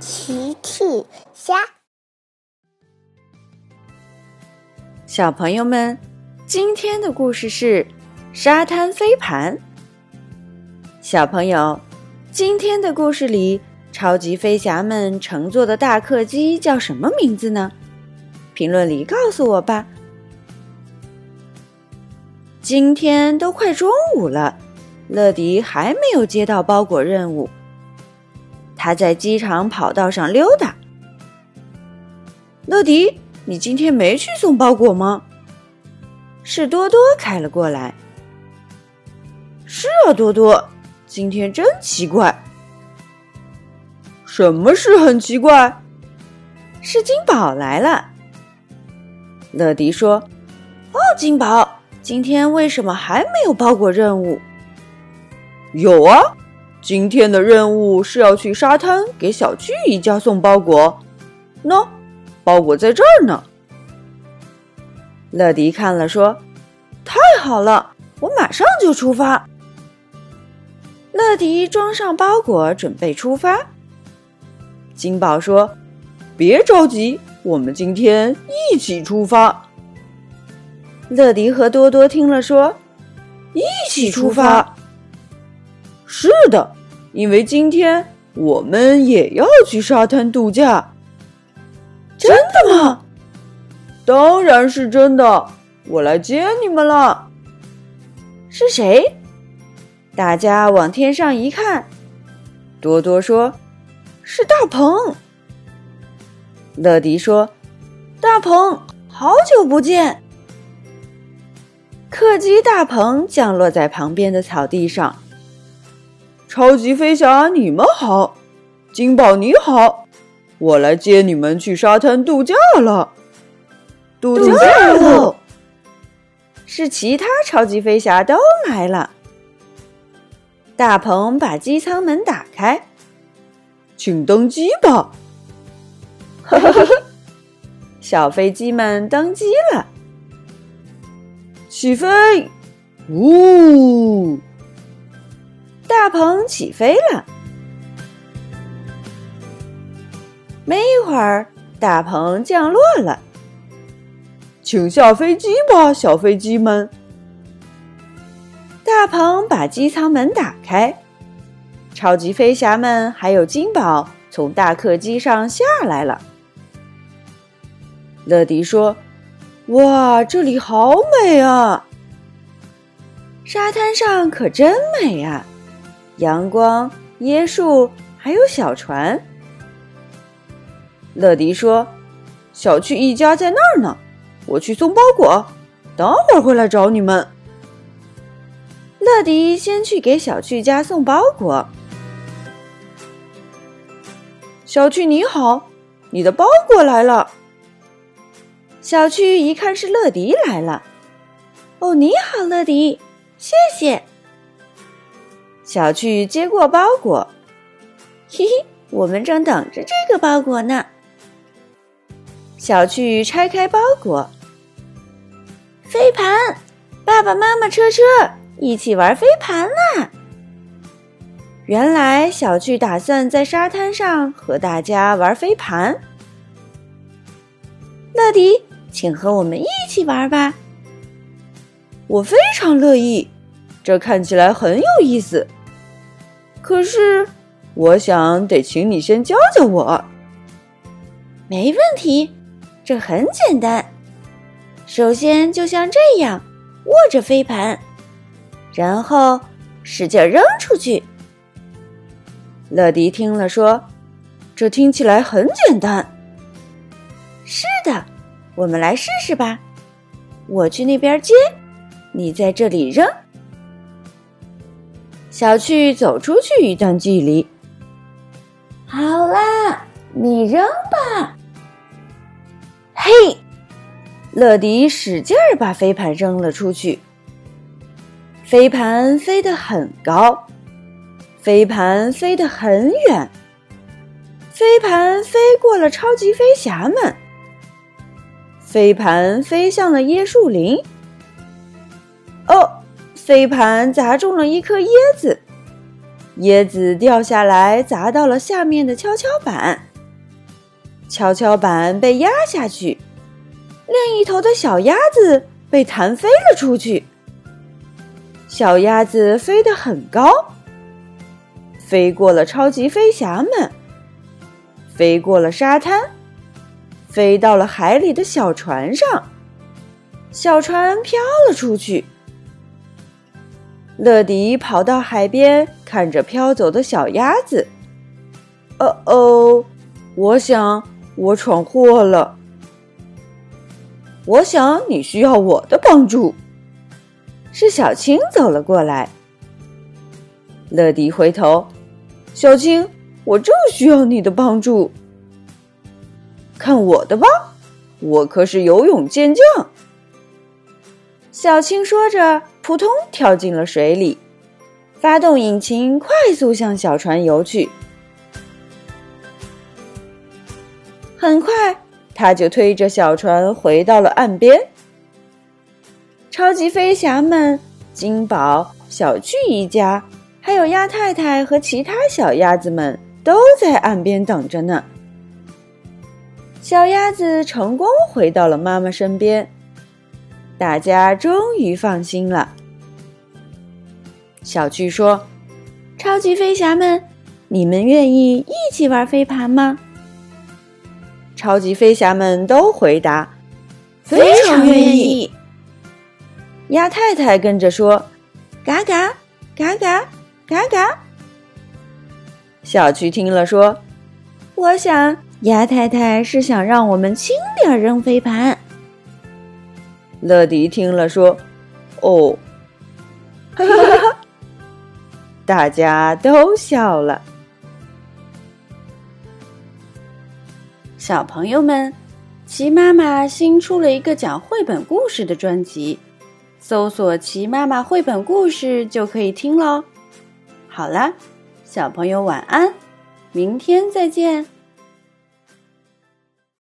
奇趣虾，小朋友们，今天的故事是沙滩飞盘。小朋友，今天的故事里，超级飞侠们乘坐的大客机叫什么名字呢？评论里告诉我吧。今天都快中午了，乐迪还没有接到包裹任务。他在机场跑道上溜达。乐迪，你今天没去送包裹吗？是多多开了过来。是啊，多多，今天真奇怪。什么事很奇怪？是金宝来了。乐迪说：“哦，金宝，今天为什么还没有包裹任务？”有啊。今天的任务是要去沙滩给小巨一家送包裹。喏，包裹在这儿呢。乐迪看了说：“太好了，我马上就出发。”乐迪装上包裹，准备出发。金宝说：“别着急，我们今天一起出发。”乐迪和多多听了说：“一起出发。”是的，因为今天我们也要去沙滩度假。真的吗？当然是真的，我来接你们了。是谁？大家往天上一看，多多说：“是大鹏。”乐迪说：“大鹏，好久不见。”客机大鹏降落在旁边的草地上。超级飞侠，你们好！金宝你好，我来接你们去沙滩度假了。度假喽！是其他超级飞侠都来了。大鹏把机舱门打开，请登机吧。哈哈哈！小飞机们登机了，起飞！呜！大鹏起飞了，没一会儿，大鹏降落了。请下飞机吧，小飞机们。大鹏把机舱门打开，超级飞侠们还有金宝从大客机上下来了。乐迪说：“哇，这里好美啊！沙滩上可真美啊！”阳光、椰树，还有小船。乐迪说：“小趣一家在那儿呢，我去送包裹，等会儿回来找你们。”乐迪先去给小趣家送包裹。小趣你好，你的包裹来了。小趣一看是乐迪来了，哦，你好，乐迪，谢谢。小趣接过包裹，嘿嘿，我们正等着这个包裹呢。小趣拆开包裹，飞盘，爸爸妈妈车车一起玩飞盘啦！原来小趣打算在沙滩上和大家玩飞盘。乐迪，请和我们一起玩吧！我非常乐意，这看起来很有意思。可是，我想得请你先教教我。没问题，这很简单。首先，就像这样握着飞盘，然后使劲扔出去。乐迪听了说：“这听起来很简单。”是的，我们来试试吧。我去那边接，你在这里扔。小趣走出去一段距离。好啦，你扔吧。嘿，乐迪使劲儿把飞盘扔了出去。飞盘飞得很高，飞盘飞得很远，飞盘飞过了超级飞侠们，飞盘飞向了椰树林。哦。飞盘砸中了一颗椰子，椰子掉下来砸到了下面的跷跷板。跷跷板被压下去，另一头的小鸭子被弹飞了出去。小鸭子飞得很高，飞过了超级飞侠们，飞过了沙滩，飞到了海里的小船上，小船飘了出去。乐迪跑到海边，看着飘走的小鸭子。哦哦，我想我闯祸了。我想你需要我的帮助。是小青走了过来。乐迪回头，小青，我正需要你的帮助。看我的吧，我可是游泳健将。小青说着，扑通跳进了水里，发动引擎，快速向小船游去。很快，他就推着小船回到了岸边。超级飞侠们、金宝、小巨一家，还有鸭太太和其他小鸭子们都在岸边等着呢。小鸭子成功回到了妈妈身边。大家终于放心了。小巨说：“超级飞侠们，你们愿意一起玩飞盘吗？”超级飞侠们都回答：“非常愿意。”鸭太太跟着说：“嘎嘎嘎嘎嘎嘎。”小巨听了说：“我想鸭太太是想让我们轻点扔飞盘。”乐迪听了说：“哦，哈哈哈！”大家都笑了。小朋友们，齐妈妈新出了一个讲绘本故事的专辑，搜索“齐妈妈绘本故事”就可以听喽。好了，小朋友晚安，明天再见。